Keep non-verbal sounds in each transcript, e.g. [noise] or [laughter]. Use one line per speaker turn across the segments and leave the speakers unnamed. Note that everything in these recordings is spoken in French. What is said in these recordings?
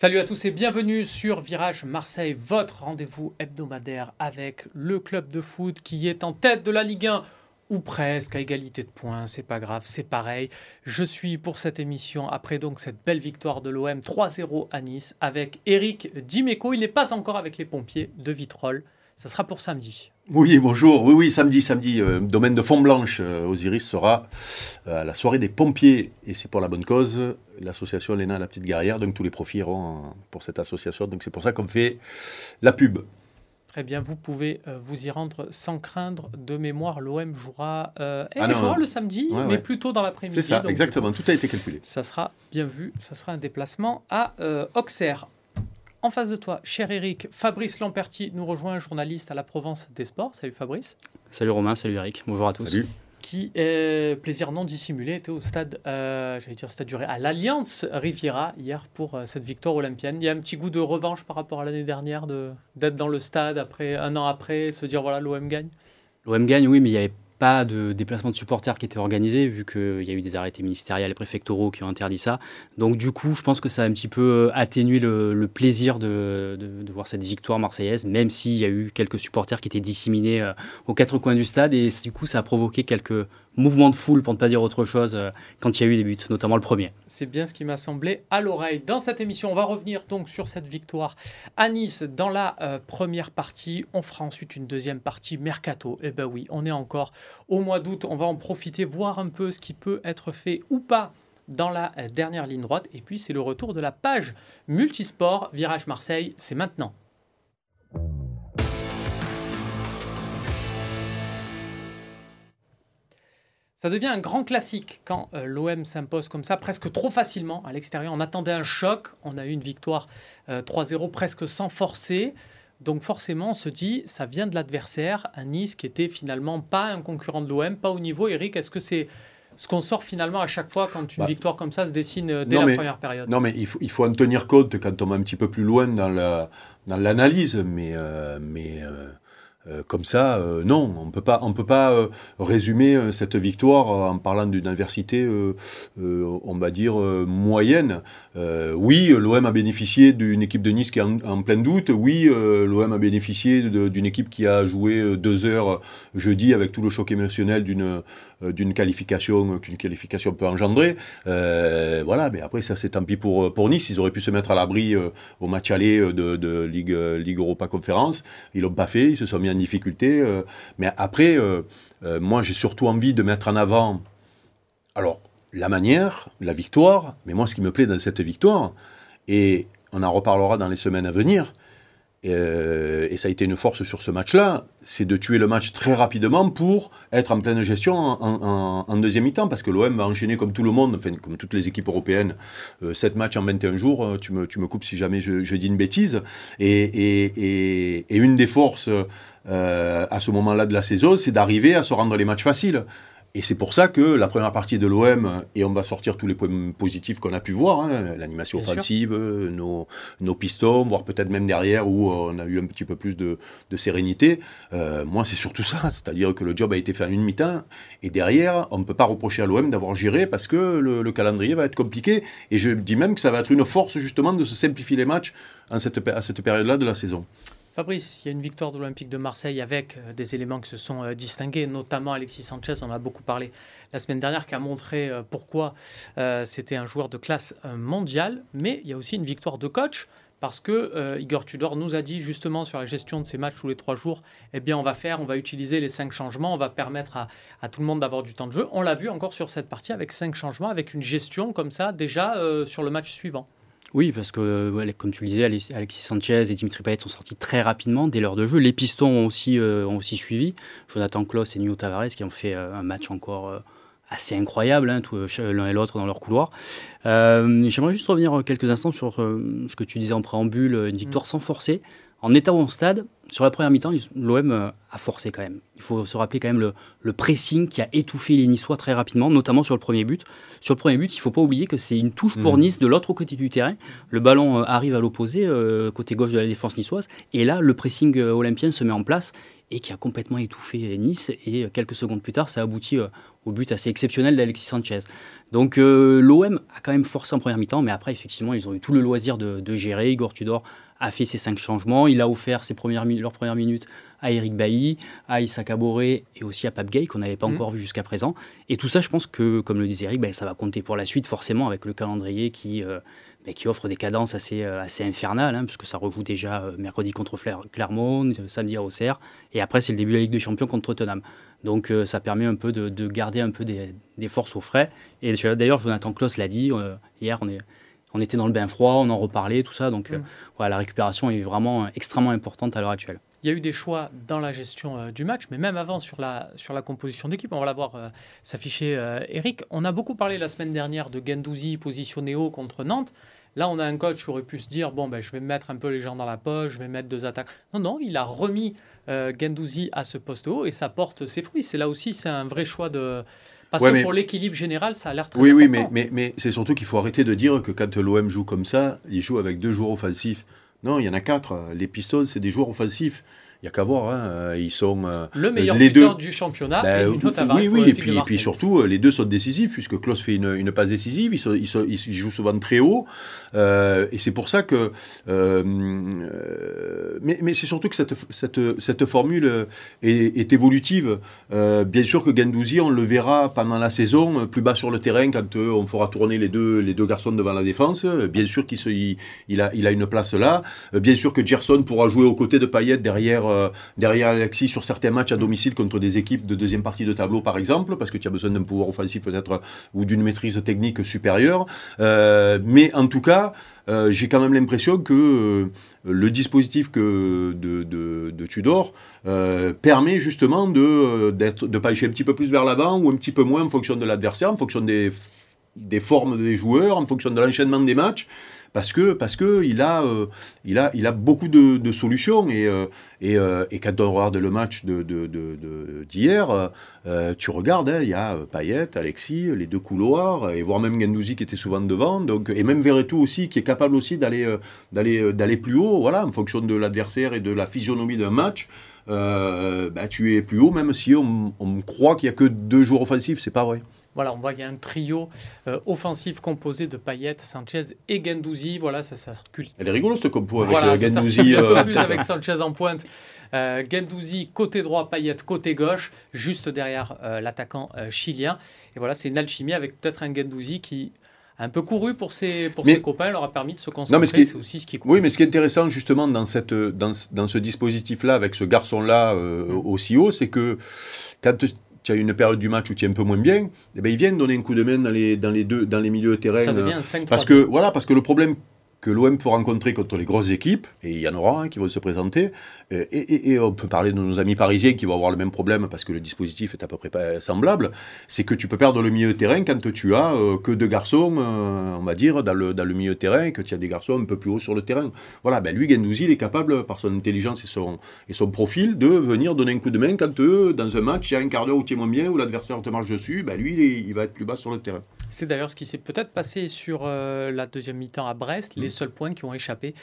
Salut à tous et bienvenue sur Virage Marseille, votre rendez-vous hebdomadaire avec le club de foot qui est en tête de la Ligue 1 ou presque à égalité de points, c'est pas grave, c'est pareil. Je suis pour cette émission après donc cette belle victoire de l'OM 3-0 à Nice avec Eric Dimeco. Il n'est pas encore avec les pompiers de Vitrolles. Ça sera pour samedi.
Oui, bonjour. Oui, oui, samedi, samedi, euh, domaine de Font-Blanche, euh, Osiris sera euh, à la soirée des pompiers, et c'est pour la bonne cause, l'association Léna La Petite Guerrière, donc tous les profits iront pour cette association, donc c'est pour ça qu'on fait la pub.
Très bien, vous pouvez vous y rendre sans craindre. De mémoire, l'OM jouera, eh, ah jouera le samedi, mais plutôt dans l'après-midi.
C'est ça, exactement, tout a été calculé.
Ça sera bien vu, ça sera un déplacement à Auxerre. En face de toi, cher Eric, Fabrice Lamperti nous rejoint, journaliste à la Provence des Sports. Salut Fabrice.
Salut Romain, salut Eric. Bonjour à tous.
Salut.
Qui, est plaisir non dissimulé, était au stade, euh, j'allais dire stade duré, à l'Alliance Riviera hier pour euh, cette victoire olympienne. Il y a un petit goût de revanche par rapport à l'année dernière, d'être dans le stade après un an après, se dire voilà l'OM gagne?
L'OM gagne, oui, mais il y avait pas de déplacement de supporters qui était organisé, vu qu'il y a eu des arrêtés ministériels et préfectoraux qui ont interdit ça. Donc du coup, je pense que ça a un petit peu atténué le, plaisir de, de, voir cette victoire marseillaise, même s'il y a eu quelques supporters qui étaient disséminés euh, aux quatre coins du stade, et du coup, ça a provoqué quelques mouvement de foule, pour ne pas dire autre chose, euh, quand il y a eu des buts, notamment le premier.
C'est bien ce qui m'a semblé à l'oreille. Dans cette émission, on va revenir donc sur cette victoire à Nice dans la euh, première partie. On fera ensuite une deuxième partie mercato. Eh ben oui, on est encore au mois d'août. On va en profiter, voir un peu ce qui peut être fait ou pas dans la euh, dernière ligne droite. Et puis, c'est le retour de la page multisport Virage Marseille. C'est maintenant. Ça devient un grand classique quand euh, l'OM s'impose comme ça, presque trop facilement à l'extérieur. On attendait un choc, on a eu une victoire 3-0 euh, presque sans forcer. Donc forcément, on se dit, ça vient de l'adversaire, un Nice qui était finalement pas un concurrent de l'OM, pas au niveau. Eric, est-ce que c'est ce qu'on sort finalement à chaque fois quand une bah. victoire comme ça se dessine euh, dès la première période?
Non, mais il faut, il faut en tenir compte quand on va un petit peu plus loin dans l'analyse. La, dans mais mais euh, comme ça, euh, non, on peut pas, on peut pas euh, résumer cette victoire en parlant d'une adversité, on va dire moyenne. oui, l'OM a bénéficié d'une équipe de Nice qui est en, plein doute. Oui, l'OM a bénéficié d'une équipe qui a joué deux heures jeudi avec tout le choc émotionnel d'une d'une qualification qu'une qualification peut engendrer. voilà, mais après ça c'est tant pis pour pour Nice. Ils auraient pu se mettre à l'abri au match aller de, de Ligue Ligue Europa Conférence. Ils l'ont pas fait. Ils se sont mis en difficulté. Euh, mais après, euh, euh, moi, j'ai surtout envie de mettre en avant, alors, la manière, la victoire, mais moi, ce qui me plaît dans cette victoire, et on en reparlera dans les semaines à venir, euh, et ça a été une force sur ce match-là, c'est de tuer le match très rapidement pour être en pleine gestion en, deuxième mi-temps, parce que l'OM va enchaîner comme tout le monde, enfin, comme toutes les équipes européennes, euh, 7 matchs en 21 jours, euh, tu me, tu me coupes si jamais je, dis une bêtise, et, une des forces euh, à ce moment-là de la saison, c'est d'arriver à se rendre les matchs faciles. Et c'est pour ça que la première partie de l'OM, et on va sortir tous les points positifs qu'on a pu voir, hein, l'animation offensive, nos, nos, pistons, voire peut-être même derrière où on a eu un petit peu plus de, de sérénité. Euh, moi, c'est surtout ça, c'est-à-dire que le job a été fait en une mi-temps, et derrière, on ne peut pas reprocher à l'OM d'avoir géré parce que le, le, calendrier va être compliqué. Et je dis même que ça va être une force justement de se simplifier les matchs en cette, à cette période-là de la saison.
Fabrice, il y a une victoire de l'Olympique de Marseille avec euh, des éléments qui se sont euh, distingués, notamment Alexis Sanchez, on en a beaucoup parlé la semaine dernière, qui a montré euh, pourquoi c'était un joueur de classe mondiale. Mais il y a aussi une victoire de coach, parce que Igor Tudor nous a dit justement sur la gestion de ces matchs tous les trois jours, eh bien on va faire, on va utiliser les cinq changements, on va permettre à, à tout le monde d'avoir du temps de jeu. On l'a vu encore sur cette partie avec cinq changements, avec une gestion comme ça déjà sur le match suivant.
Oui, parce que, comme tu le disais, Alexis Sanchez et Dimitri Payet sont sortis très rapidement dès l'heure de jeu. Les pistons ont aussi, euh, ont aussi suivi. Jonathan Klaus et Nuno Tavares qui ont fait euh, un match encore euh, assez incroyable, hein, l'un et l'autre dans leur couloir. J'aimerais juste revenir quelques instants sur ce que tu disais en préambule, une victoire mm. sans forcer. En état au stade, sur la première mi-temps, l'OM euh, a forcé quand même. Il faut se rappeler quand même le, pressing qui a étouffé les Niçois très rapidement, notamment sur le premier but. Sur le premier but, il ne faut pas oublier que c'est une touche pour mmh. Nice de l'autre côté du terrain. Le ballon euh, arrive à l'opposé, euh, côté gauche de la défense niçoise. Et là, le pressing olympien se met en place et qui a complètement étouffé Nice. Et quelques secondes plus tard, ça aboutit au but assez exceptionnel d'Alexis Sanchez. Donc l'OM a quand même forcé en première mi-temps, mais après, effectivement, ils ont eu tout le loisir de, de gérer. Igor Tudor a fait ses cinq changements. Il a offert ses premières, leurs premières minutes à Eric Bailly, à Issa et aussi à Pape Gay, qu'on n'avait pas mhm. encore vu jusqu'à présent. Et tout ça, je pense que, comme le disait Eric, ben, ça va compter pour la suite, forcément, avec le calendrier qui, euh, ben, qui offre des cadences assez, euh, assez infernales, hein, puisque ça rejoue déjà euh, mercredi contre Clermont, samedi à Auxerre, et après, c'est le début de la Ligue des Champions contre Tottenham. Donc ça permet un peu de, de garder un peu des, des, forces au frais. Et d'ailleurs, Jonathan Kloss l'a dit, hier, on est on était dans le bain froid, on en reparlait, tout ça. Donc, mm. voilà, la récupération est vraiment extrêmement importante à l'heure actuelle.
Il y a eu des choix dans la gestion euh, du match, mais même avant sur la, sur la composition d'équipe, on va la voir euh, s'afficher, euh, Eric. On a beaucoup parlé la semaine dernière de Gendouzi positionné haut contre Nantes. Là, on a un coach qui aurait pu se dire bon, ben, je vais mettre un peu les gens dans la poche, je vais mettre deux attaques. Non, non, il a remis Gendouzi à ce poste haut et ça porte ses fruits. C'est là aussi, c'est un vrai choix de. Parce que pour l'équilibre général, ça a l'air très
oui,
important.
Oui, mais, mais, mais c'est surtout qu'il faut arrêter de dire que quand l'OM joue comme ça, il joue avec deux joueurs offensifs. Non, il y en a quatre. Les Pistons, c'est des joueurs offensifs il n'y a qu'à voir. Hein. Euh, ils sont
euh, le meilleur les buteur du championnat. Ben,
oui, oui, et puis, et puis surtout, euh, les deux sont décisifs puisque Klaus fait une, une passe décisive. Ils, ils, jouent souvent très haut, et c'est pour ça que. mais, mais c'est surtout que cette, cette, cette formule est, est évolutive. bien sûr que Gendouzi, on le verra pendant la saison plus bas sur le terrain quand on fera tourner les deux, les deux garçons devant la défense. Bien sûr qu'il il, a, il a une place là. Bien sûr que Gerson pourra jouer aux côtés de Payet derrière euh, derrière Alexis sur certains matchs à domicile contre des équipes de deuxième partie de tableau, par exemple, parce que tu as besoin d'un pouvoir offensif peut-être ou d'une maîtrise technique supérieure. Euh, mais en tout cas, euh, j'ai quand même l'impression que le dispositif que de, Tudor permet justement de, de un petit peu plus vers l'avant ou un petit peu moins en fonction de l'adversaire, en fonction des formes des joueurs, en fonction de l'enchaînement des matchs parce que parce que il a euh, il a il a beaucoup de, solutions et euh, euh, et, quand on regarde le match de d'hier, tu regardes, hein, il y a Payet, Alexis, les deux couloirs et voire même Gendouzi qui était souvent devant, donc et même Verretou aussi qui est capable aussi d'aller d'aller d'aller plus haut, voilà, en fonction de l'adversaire et de la physionomie d'un match. bah, tu es plus haut, même si on, on croit qu'il n'y a que deux joueurs offensifs, c'est pas vrai.
Voilà, on voit qu'il y a un trio euh, offensif composé de Payet, Sanchez et Gendouzi. Voilà, ça, circule.
Elle est rigolote cette compo avec voilà, euh, Gendouzi.
euh, plus avec Sanchez en pointe. Euh, Gendouzi côté droit, Payet côté gauche, juste derrière l'attaquant chilien. Et voilà, c'est une alchimie avec peut-être un Gendouzi qui a un peu couru pour ses, pour ses copains, leur a permis de se concentrer. C'est aussi ce qui
Oui, mais ce qui est intéressant justement dans, cette, dans, dans ce dispositif-là, avec ce garçon-là aussi haut, c'est que quand tu as une période du match où tu es un peu moins bien, eh ben, ils viennent donner un coup de main dans les, dans les, deux, dans les milieux de terrain. Ça
devient 5
parce que, voilà, parce que le problème que l'OM peut rencontrer contre les grosses équipes, et il y en aura qui vont se présenter, euh, et, on peut parler de nos amis parisiens qui vont avoir le même problème parce que le dispositif est à peu près semblable, c'est que tu peux perdre le milieu terrain quand tu as euh, que deux garçons, euh, on va dire, dans le, milieu terrain, et que tu as des garçons un peu plus haut sur le terrain. Voilà, ben lui, Gendouzi, il est capable, par son intelligence et son, et son profil, de venir donner un coup de main quand dans un match, il y a un quart d'heure où tu es moins bien, où l'adversaire te marche dessus, ben lui, il, il va être plus bas sur le terrain.
C'est d'ailleurs ce qui s'est peut-être passé sur la deuxième mi-temps à Brest, les mm. seuls points qui ont échappé.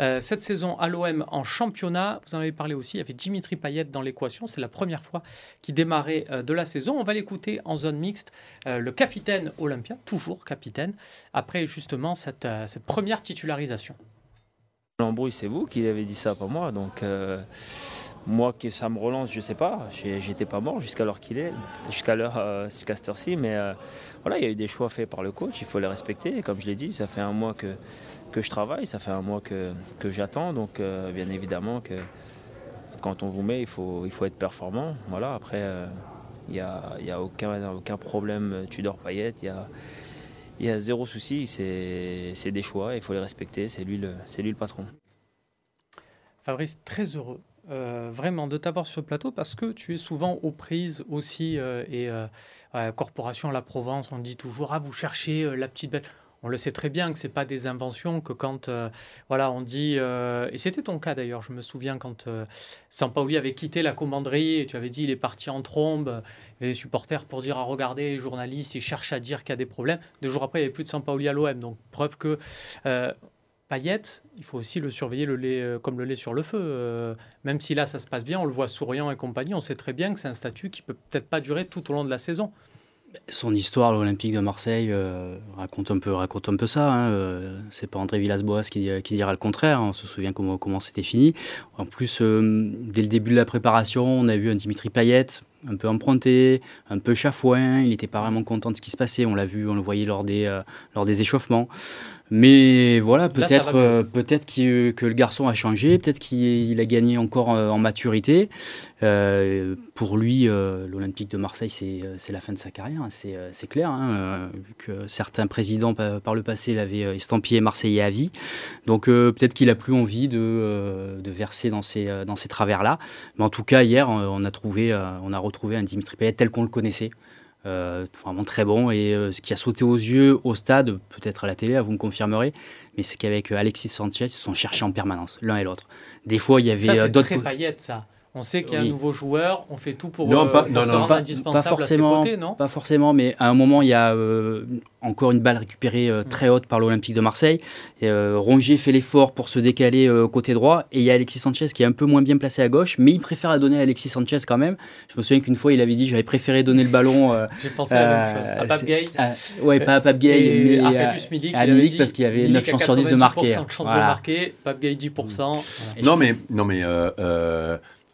Euh, cette saison à l'OM en championnat, vous en avez parlé aussi, il y avait Dimitri Payet dans l'équation. C'est la première fois qu'il démarrait euh, de la saison. On va l'écouter en zone mixte. Euh, le capitaine Olympia, toujours capitaine, après justement cette, cette première titularisation.
L'embrouille, c'est vous qui avez dit ça, pas moi. Donc. Moi, que ça me relance, je sais pas. J'étais pas mort jusqu'à l'heure qu'il est, jusqu'à l'heure, jusqu'à cette heure-ci. Mais voilà, il y a eu des choix faits par le coach, il faut les respecter. Comme je l'ai dit, ça fait un mois que, que je travaille, ça fait un mois que, que j'attends, donc euh, bien évidemment que quand on vous met, il faut, il faut être performant. Voilà, après, euh, il n'y a, a aucun, aucun problème Tudor Payette, il y a, y a zéro souci, c'est des choix, il faut les respecter, c'est lui, le, lui le patron.
Fabrice, très heureux euh, vraiment de t'avoir sur le plateau parce que tu es souvent aux prises aussi et Corporation La Provence, on dit toujours ah vous cherchez la petite bête on le sait très bien que c'est pas des inventions, que quand euh, voilà, on dit, euh, et c'était ton cas d'ailleurs, je me souviens quand euh, Sampaoli avait quitté la commanderie et tu avais dit il est parti en trombe, et les supporters pour dire à ah, regarder les journalistes, ils cherchent à dire qu'il y a des problèmes. Deux jours après, il n'y avait plus de Sampaoli à l'OM, donc preuve que Payet, il faut aussi le surveiller le lait, comme le lait sur le feu. même si là ça se passe bien, on le voit souriant et compagnie, on sait très bien que c'est un statut qui peut peut-être pas durer tout au long de la saison.
Son histoire, l'Olympique de Marseille, euh, raconte, un peu, raconte un peu ça. Hein. Euh, c'est pas André Villas-Boas qui, dira le contraire. On se souvient comment, c'était fini. En plus, euh, dès le début de la préparation, on a vu un Dimitri Payet un peu emprunté, un peu chafouin. Il n'était pas vraiment content de ce qui se passait. On l'a vu, on le voyait lors des, lors des échauffements. Mais voilà, peut-être euh, peut-être que le garçon a changé, peut-être qu'il a gagné encore euh, en maturité. Euh, pour lui, l'Olympique de Marseille, c'est la fin de sa carrière, hein, c'est clair. Hein, que certains présidents par, le passé l'avaient estampillé marseillais à vie. Donc peut-être qu'il a plus envie de, de, verser dans ces, dans ces travers-là. Mais en tout cas, hier, on a, trouvé, on a retrouvé un Dimitri Payet tel qu'on le connaissait. Euh, vraiment très bon. Et euh, ce qui a sauté aux yeux au stade, peut-être à la télé, vous me confirmerez, mais c'est qu'avec euh, Alexis Sanchez, ils se sont cherchés en permanence, l'un et l'autre. Des fois, il y avait
d'autres. C'est très paillette, ça. On sait qu'il y a un nouveau joueur, on fait tout pour, non, pas, non, non, pas,
forcément,
côtés, non
Pas forcément, mais à un moment, il y a euh, encore une balle récupérée euh, très haute par l'Olympique de Marseille. Euh, Rongier fait l'effort pour se décaler côté droit, et il y a Alexis Sanchez qui est un peu moins bien placé à gauche, mais il préfère la donner à Alexis Sanchez quand même. Je me souviens qu'une fois, il avait dit j'avais préféré donner le ballon. [laughs]
J'ai pensé à la même chose, à Pape Gay.
ouais, pas à Pape Gay,
mais à,
Milik, à Milik parce qu'il y avait 9 chances sur 10 de marquer. 9
chances de marquer, Pape Gay 10%.
Non, mais, non, mais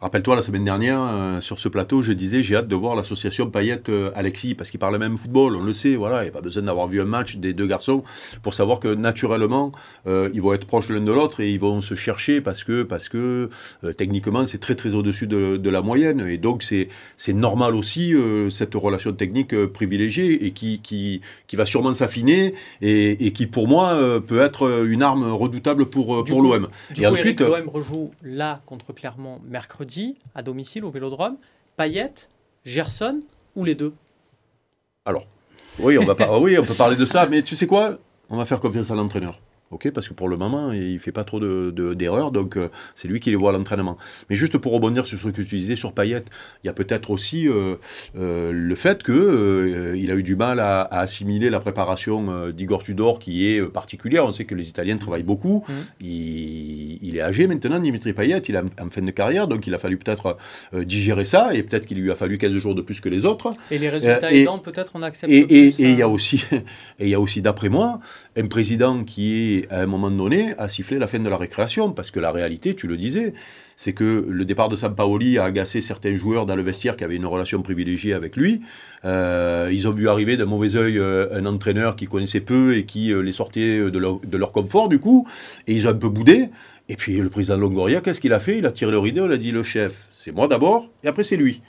Rappelle-toi, la semaine dernière, euh, sur ce plateau, je disais j'ai hâte de voir l'association Payette-Alexis, parce qu'ils parlent le même football, on le sait, voilà, il n'y a pas besoin d'avoir vu un match des deux garçons pour savoir que naturellement, euh, ils vont être proches l'un de l'autre et ils vont se chercher parce que, parce que euh, techniquement, c'est très très au-dessus de, la moyenne. Et donc, c'est normal aussi, cette relation technique privilégiée et qui, qui, qui va sûrement s'affiner et, et, qui, pour moi, peut être une arme redoutable pour, pour l'OM.
Et coup, ensuite. L'OM rejoue là contre Clermont mercredi à domicile au Vélodrome Payet, Gerson ou les deux?
Alors, oui on, va pas, oui, on peut parler de ça, mais tu sais quoi? On va faire confiance à l'entraîneur ok Parce que pour le moment, il fait pas trop d'erreurs, de, donc euh, c'est lui qui les voit à l'entraînement. Mais juste pour rebondir sur ce que tu disais sur Payet, il y a peut-être aussi euh, euh, le fait que il a eu du mal à, assimiler la préparation d'Igor Tudor, qui est particulière. On sait que les Italiens travaillent beaucoup. Mmh. Il, est âgé maintenant, Dimitri Payet, il est en fin de carrière, donc il a fallu peut-être digérer ça, et peut-être qu'il lui a fallu 15 jours de plus que les autres.
Et les résultats aidants, peut-être on accepte
et,
plus,
et, et il y a aussi, [laughs] et il y a aussi, d'après moi, un président qui est à un moment donné, a sifflé la fin de la récréation, parce que la réalité, tu le disais, c'est que le départ de Sampaoli a agacé certains joueurs dans le vestiaire qui avaient une relation privilégiée avec lui. Euh, ils ont vu arriver d'un mauvais œil euh, un entraîneur qui connaissait peu et qui euh, les sortait de leur, de leur, confort, du coup, et ils ont un peu boudé. Et puis le président Longoria, qu'est-ce qu'il a fait? Il a tiré le rideau, il a dit le chef, c'est moi d'abord, et après c'est lui.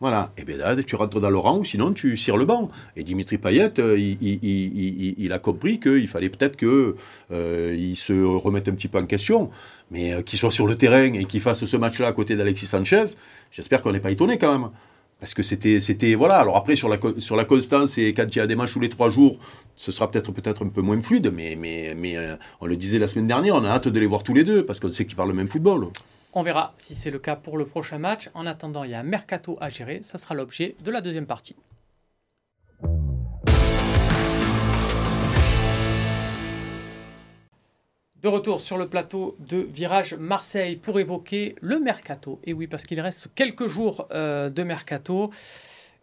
Voilà. Et bien là, tu rentres dans le rang sinon tu cires le banc. Et Dimitri Payet, euh, il, a compris qu'il fallait peut-être qu'il euh, se remette un petit peu en question. Mais euh, qu'il soit sur le terrain et qu'il fasse ce match-là à côté d'Alexis Sanchez, j'espère qu'on n'est pas étonné quand même. Parce que c'était, c'était voilà. Alors après sur la sur la constance et quand il y a des matchs tous les trois jours, ce sera peut-être peut-être un peu moins fluide. Mais mais mais on le disait la semaine dernière, on a hâte de les voir tous les deux parce qu'on sait qu'ils parlent le même football.
On verra si c'est le cas pour le prochain match. En attendant, il y a un mercato à gérer. Ça sera l'objet de la deuxième partie. De retour sur le plateau de Virage Marseille pour évoquer le mercato. Et oui, parce qu'il reste quelques jours euh, de mercato.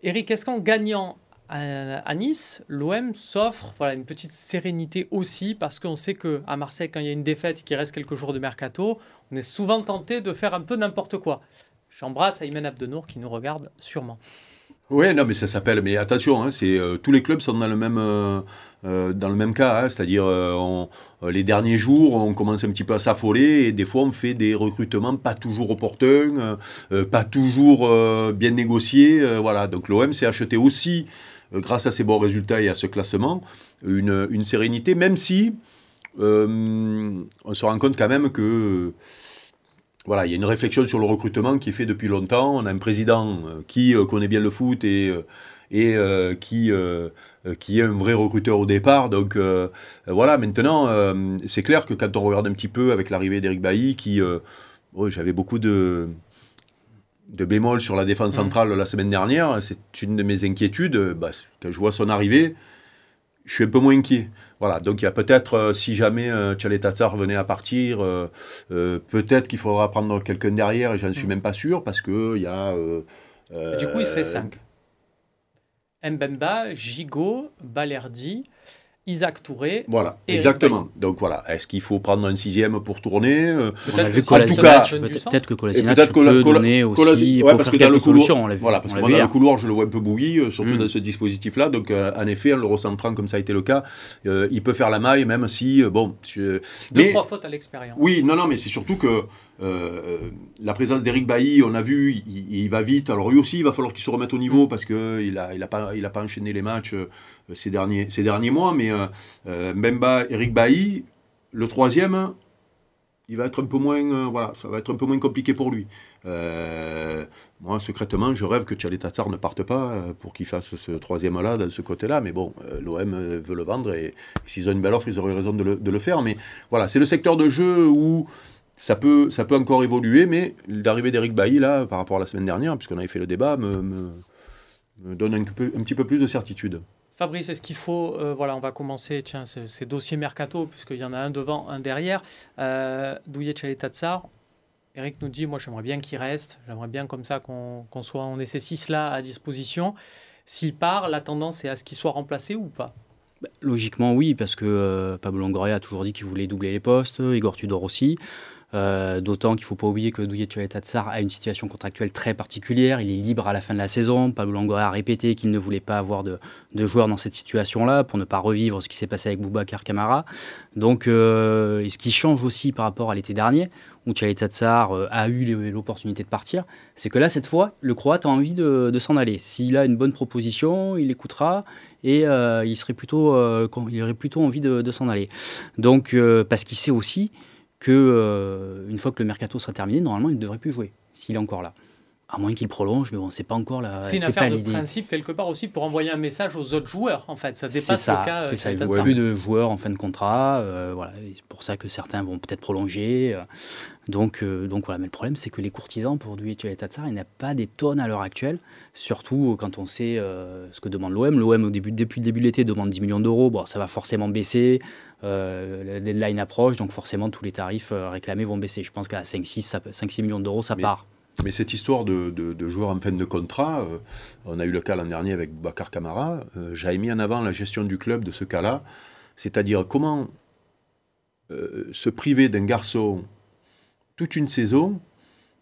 Eric, est-ce qu'en gagnant à, Nice, l'OM s'offre voilà, une petite sérénité aussi parce qu'on sait qu'à Marseille, quand il y a une défaite qui reste quelques jours de mercato, on est souvent tenté de faire un peu n'importe quoi. J'embrasse Aymen Abdenour qui nous regarde sûrement.
Oui, non, mais ça s'appelle. Mais attention, hein, c'est euh, tous les clubs sont dans le même euh, euh, dans le même cas, hein, c'est-à-dire les derniers jours, on commence un petit peu à s'affoler et des fois on fait des recrutements pas toujours opportuns, pas toujours bien négociés. voilà, donc l'OM s'est acheté aussi grâce à ces bons résultats et à ce classement, une, une sérénité, même si euh, on se rend compte quand même que voilà, il y a une réflexion sur le recrutement qui est faite depuis longtemps. On a un président euh, qui connaît bien le foot et, et qui, qui est un vrai recruteur au départ. Donc voilà, maintenant, c'est clair que quand on regarde un petit peu avec l'arrivée d'Eric Bailly, qui, j'avais beaucoup de de bémol sur la défense mmh. centrale la semaine dernière, c'est une de mes inquiétudes. Bah, quand je vois son arrivée, je suis un peu moins inquiet. Voilà, donc il y a peut-être, euh, si jamais euh, Tchale venait à partir, euh, euh, peut-être qu'il faudra prendre quelqu'un derrière, et je n'en suis mm. même pas sûr, parce qu'il y a...
du coup, il serait 5. Mbemba, Gigot, Balerdi, Isaac Touré.
Voilà, exactement. Donc voilà, est-ce qu'il faut prendre un sixième pour tourner
euh, Peut-être que, peut que Kolasinac peut donner aussi pour faire quelques solutions. On
voilà, parce que moi, dans le couloir, je le vois un peu bouilli, euh, surtout mm. dans ce dispositif-là. Donc euh, en effet, en le recentrant comme ça a été le cas, il peut faire la maille, même si, bon...
Je... Deux, trois fautes à l'expérience.
Oui, non, non, mais c'est surtout que la présence d'Eric Bailly, on a vu, il, va vite. Alors lui aussi, il va falloir qu'il se remette au niveau mm. parce qu'il n'a il a pas, il a pas enchaîné les matchs ces, derniers, ces derniers mois, mais euh, Mbemba, Eric Bailly, le troisième, il va être un peu moins, euh, voilà, ça va être un peu moins compliqué pour lui. Euh, moi, secrètement, je rêve que Tchalé Tatsar ne parte pas pour qu'il fasse ce troisième-là, de ce côté-là. Mais bon, l'OM veut le vendre et s'ils ont une belle offre, ils auraient raison de le, faire. Mais voilà, c'est le secteur de jeu où ça peut, ça peut encore évoluer. Mais l'arrivée d'Eric Bailly, là, par rapport à la semaine dernière, puisqu'on avait fait le débat, me, me, donne un, peu, un petit peu plus de certitude.
Fabrice, est-ce qu'il faut, euh, voilà, on va commencer, tiens, ces, dossiers mercato, puisqu'il y en a un devant, un derrière. Euh, Douillet Tchaletatsar, Eric nous dit, moi j'aimerais bien qu'il reste, j'aimerais bien comme ça qu'on soit, on ait ces six-là à disposition. S'il part, la tendance est à ce qu'il soit remplacé ou pas?
Bah, Logiquement oui, parce que euh, Pablo Longoria a toujours dit qu'il voulait doubler les postes, Igor Tudor aussi. Euh, d'autant qu'il ne faut pas oublier que Douillet Tatsar a une situation contractuelle très particulière. Il est libre à la fin de la saison. Pablo Longoria a répété qu'il ne voulait pas avoir de, joueurs dans cette situation-là pour ne pas revivre ce qui s'est passé avec Boubacar Camara. Donc, euh, ce qui change aussi par rapport à l'été dernier, où Tatsar euh, a eu l'opportunité de partir, c'est que là, cette fois, le Croate a envie de, s'en aller. S'il a une bonne proposition, il écoutera et il, serait plutôt, il aurait plutôt envie de, de s'en aller. Donc, parce qu'il sait aussi que euh, une fois que le mercato sera terminé, normalement, il ne devrait plus jouer s'il est encore là. À moins qu'il prolonge, mais bon, c'est pas encore la.
C'est une affaire de principe quelque part aussi pour envoyer un message aux autres joueurs. En fait, ça dépasse
ça,
le cas.
C'est ça. Il n'y a plus de joueurs en fin de contrat. Euh, voilà, c'est pour ça que certains vont peut-être prolonger. Euh. donc, donc voilà. Mais le problème, c'est que les courtisans pour du et Tatsar, il n'y a pas des tonnes à l'heure actuelle. Surtout quand on sait ce que demande l'OM. L'OM au début, depuis le début de l'été, demande 10 millions d'euros. Bon, ça va forcément baisser. Euh, le deadline approche, donc forcément tous les tarifs euh, réclamés vont baisser. Je pense qu'à 5-6 millions d'euros, ça part.
Mais cette histoire de, joueurs en fin de contrat, euh, on a eu le cas l'an dernier avec Bakar Kamara, j'avais mis en avant la gestion du club de ce cas-là, c'est-à-dire comment se priver d'un garçon toute une saison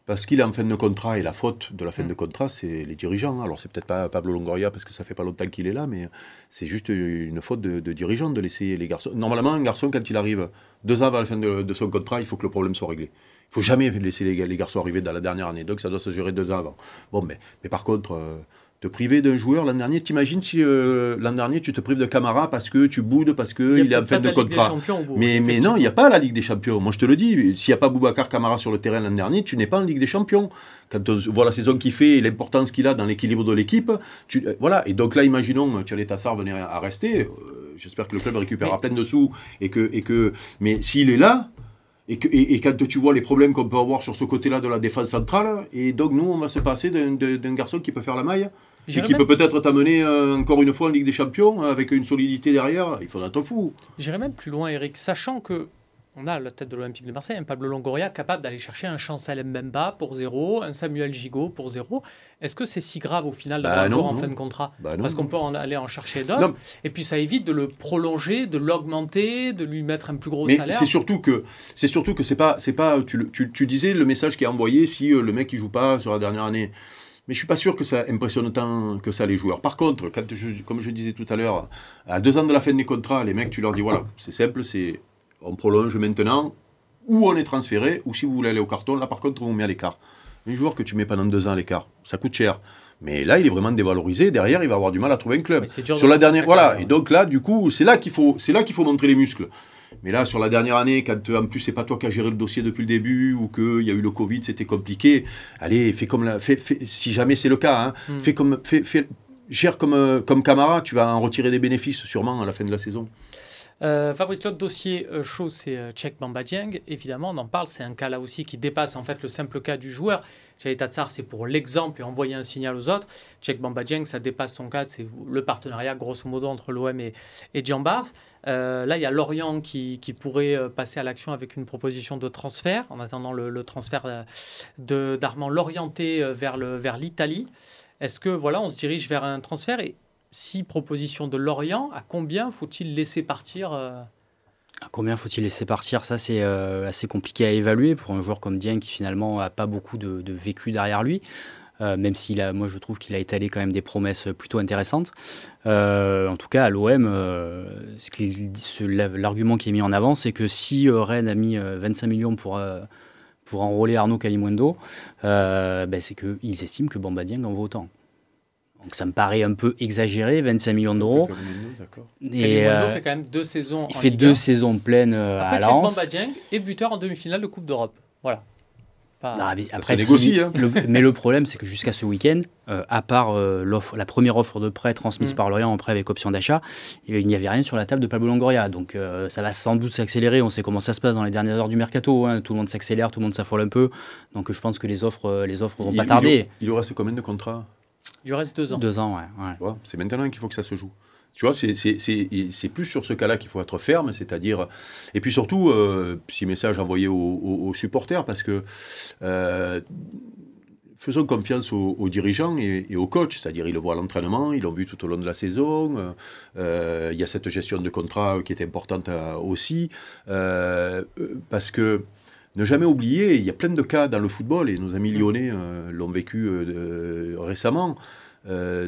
parce qu'il est en fin de contrat et la faute de la fin mm. de contrat, c'est les dirigeants. Alors, c'est peut-être pas Pablo Longoria parce que ça fait pas longtemps qu'il est là, mais c'est juste une faute de, de dirigeant de laisser les garçons. Normalement, un garçon, quand il arrive deux ans avant la fin de, son contrat, il faut que le problème soit réglé. Il faut jamais laisser les, les, garçons arriver dans la dernière année. Donc, ça doit se gérer deux ans avant. Bon, mais, mais par contre. Euh, te priver d'un joueur l'an dernier. T'imagines si euh, l'an dernier tu te prives de Camara parce que tu boudes, parce qu'il est en fin de contrat. Mais, mais non, il n'y a pas la Ligue des Champions. Moi je te le dis, s'il n'y a pas Boubacar Camara sur le terrain l'an dernier, tu n'es pas en Ligue des Champions. Quand on voit la saison qu'il fait et l'importance qu'il a dans l'équilibre de l'équipe, tu, euh, voilà. Et donc là, imaginons Thierry Tassar venir à rester. J'espère que le club récupérera plein de sous et que, et que, mais s'il est là, et, que, et, quand tu vois les problèmes qu'on peut avoir sur ce côté-là de la défense centrale, et donc nous, on va se passer d'un garçon qui peut faire la maille, et qui peut peut-être t'amener euh, encore une fois en Ligue des Champions, avec une solidité derrière, il faudra t'en fou.
J'irais même plus loin, Eric, sachant que on a la tête de l'Olympique de Marseille, un Pablo Longoria capable d'aller chercher un Chancel Mbemba pour zéro, un Samuel Gigot pour zéro. Est-ce que c'est si grave au final d'avoir bah un joueur en fin de contrat bah Parce qu'on peut en aller en chercher d'autres. Et puis ça évite de le prolonger, de l'augmenter, de lui mettre un plus gros
Mais
salaire.
C'est surtout que c'est surtout que c'est pas c'est pas tu, tu, tu, disais le message qui est envoyé si euh, le mec il joue pas sur la dernière année. Mais je suis pas sûr que ça impressionne tant que ça les joueurs. Par contre, quand comme je disais tout à l'heure, à deux ans de la fin des contrats, les mecs, tu leur dis voilà, c'est simple, c'est on prolonge maintenant, ou on est transféré, ou si vous voulez aller au carton, là par contre on vous met à l'écart. Un joueur que tu mets pendant deux ans à l'écart, ça coûte cher. Mais là, il est vraiment dévalorisé. Derrière, il va avoir du mal à trouver un club. Sur la dernière, voilà. Et donc là, du coup, c'est là qu'il faut, c'est là qu'il faut montrer les muscles. Mais là, sur la dernière année, quand en plus c'est pas toi qui as géré le dossier depuis le début ou qu'il y a eu le Covid, c'était compliqué. Allez, fais comme la, fais, si jamais c'est le cas, hein, hmm. fais comme, fais, cher comme, comme Camara, tu vas en retirer des bénéfices sûrement à la fin de la saison.
Euh, Fabrice, l'autre dossier euh, chaud, c'est euh, Tchèque Bamba Évidemment, on en parle. C'est un cas là aussi qui dépasse en fait le simple cas du joueur. Chez Tatsar, c'est pour l'exemple et envoyer un signal aux autres. Tchèque Bamba ça dépasse son cas. C'est le partenariat, grosso modo, entre l'OM et, et Bars. là, il y a Lorient qui, pourrait passer à l'action avec une proposition de transfert, en attendant le, transfert d'Armand l'orienter vers l'Italie. Est-ce que voilà, on se dirige vers un transfert six propositions de Lorient, à combien faut-il laisser partir euh
à combien faut-il laisser partir? Ça, c'est euh, assez compliqué à évaluer pour un joueur comme Dieng qui finalement n'a pas beaucoup de, vécu derrière lui. Euh, même s'il a, moi je trouve qu'il a étalé quand même des promesses plutôt intéressantes. en tout cas, à l'OM, l'argument qui est mis en avant, c'est que si Rennes a mis 25 millions pour, pour enrôler Arnaud Calimundo, ben, c'est qu'ils estiment que Bamba Dieng en vaut autant. Donc ça me paraît un peu exagéré, 25 millions d'euros.
Et euh, fait quand même deux saisons.
Il fait deux saisons pleines euh, à Lens.
et buteur en demi-finale de Coupe d'Europe. Voilà.
après, négocie, hein.
mais le problème, c'est que jusqu'à ce week-end, euh, à part l'offre, la première offre de prêt transmise mm. par Lorient en prêt avec option d'achat, il n'y avait rien sur la table de Pablo Longoria. Donc ça va sans doute s'accélérer. On sait comment ça se passe dans les dernières heures du mercato. Hein. Tout le monde s'accélère, tout le monde s'affole un peu. Donc je pense que les offres, les offres vont pas tarder.
Il y aura ce combien de contrats?
Il reste deux ans.
Deux ans, ouais.
c'est maintenant qu'il faut que ça se joue. Tu vois, c'est plus sur ce cas-là qu'il faut être ferme, c'est-à-dire. Et puis surtout, euh, petit message envoyé aux, supporters, parce que. Euh, faisons confiance aux, dirigeants et, aux coachs, c'est-à-dire ils le voient à l'entraînement, ils l'ont vu tout au long de la saison. Euh, il y a cette gestion de contrat qui est importante aussi, parce que ne jamais oublier, il y a plein de cas dans le football, et nos amis lyonnais euh, l'ont vécu euh, récemment, euh,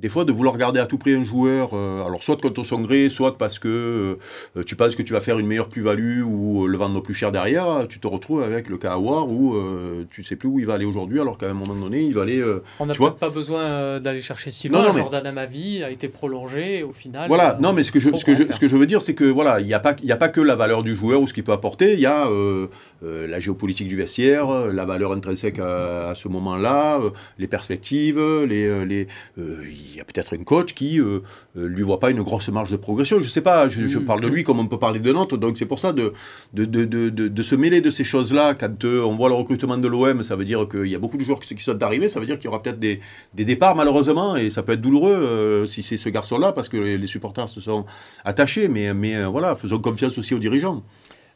des fois de vouloir garder à tout prix un joueur, euh, alors soit contre son gré, soit parce que euh, tu penses que tu vas faire une meilleure plus-value ou euh, le vendre plus cher derrière, tu te retrouves avec le cas Awar où tu ne sais plus où il va aller aujourd'hui, alors qu'à un moment donné, il va aller.
On n'a peut-être pas besoin d'aller chercher si loin. Non, non, Jordan Amavi a été prolongé au final.
Voilà, non, mais ce que je, ce que je, ce que je veux dire, c'est que voilà, il n'y a, pas, a pas que la valeur du joueur ou ce qu'il peut apporter, il y a la géopolitique du vestiaire, la valeur intrinsèque à, ce moment-là, les perspectives, les. les y a peut-être une coach qui euh, euh, lui voit pas une grosse marge de progression. Je sais pas, je, mm. parle de lui comme on peut parler de Nantes. Donc c'est pour ça de, de, de, de, de se mêler de ces choses-là. Quand euh, on voit le recrutement de l'OM, ça veut dire qu'il y a beaucoup de joueurs qui, qui sont arrivés. Ça veut dire qu'il y aura peut-être des, des, départs malheureusement. Et ça peut être douloureux si c'est ce garçon-là parce que les, supporters se sont attachés. Mais, mais voilà, faisons confiance aussi aux dirigeants.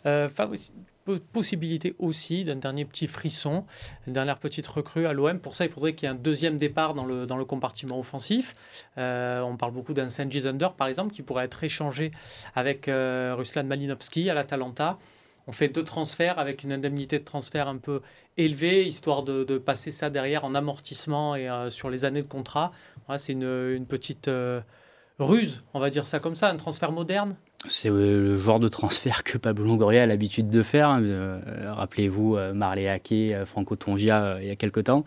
Fabrice, possibilité aussi d'un dernier petit frisson, une dernière petite recrue à l'OM. Pour ça, il faudrait qu'il y ait un deuxième départ dans le, dans le compartiment offensif. Euh, on parle beaucoup d'un Sanji Zunder, par exemple, qui pourrait être échangé avec euh, Ruslan Malinovski à l'Atalanta. On fait deux transferts avec une indemnité de transfert un peu élevée, histoire de, de passer ça derrière en amortissement et euh, sur les années de contrat. C'est une, une, petite ruse, on va dire ça comme ça, un transfert moderne
c'est euh, le genre de transfert que Pablo Longoria a l'habitude de faire. Hein. Euh, rappelez-vous euh, Marley Ake, Franco Tongia il y a quelque temps.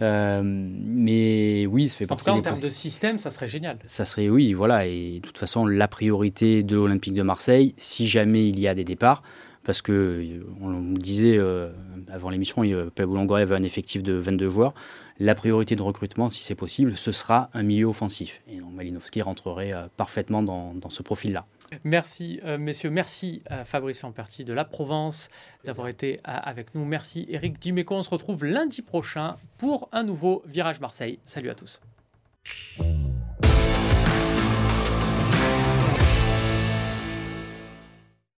mais oui, ça fait
partie. En tout cas, en termes de système, ça serait génial.
Ça serait, oui, voilà. Et de toute façon, la priorité de l'Olympique de Marseille, si jamais il y a des départs, parce que on le disait avant l'émission, Pablo Longoria avait un effectif de 22 joueurs. La priorité de recrutement, si c'est possible, ce sera un milieu offensif. Et donc Malinowski rentrerait parfaitement dans, dans ce profil-là.
Merci, euh, messieurs. Merci Fabrice Lamperti de la Provence d'avoir été euh, avec nous. Merci, Eric Dimeco. On se retrouve lundi prochain pour un nouveau Virage Marseille. Salut à tous.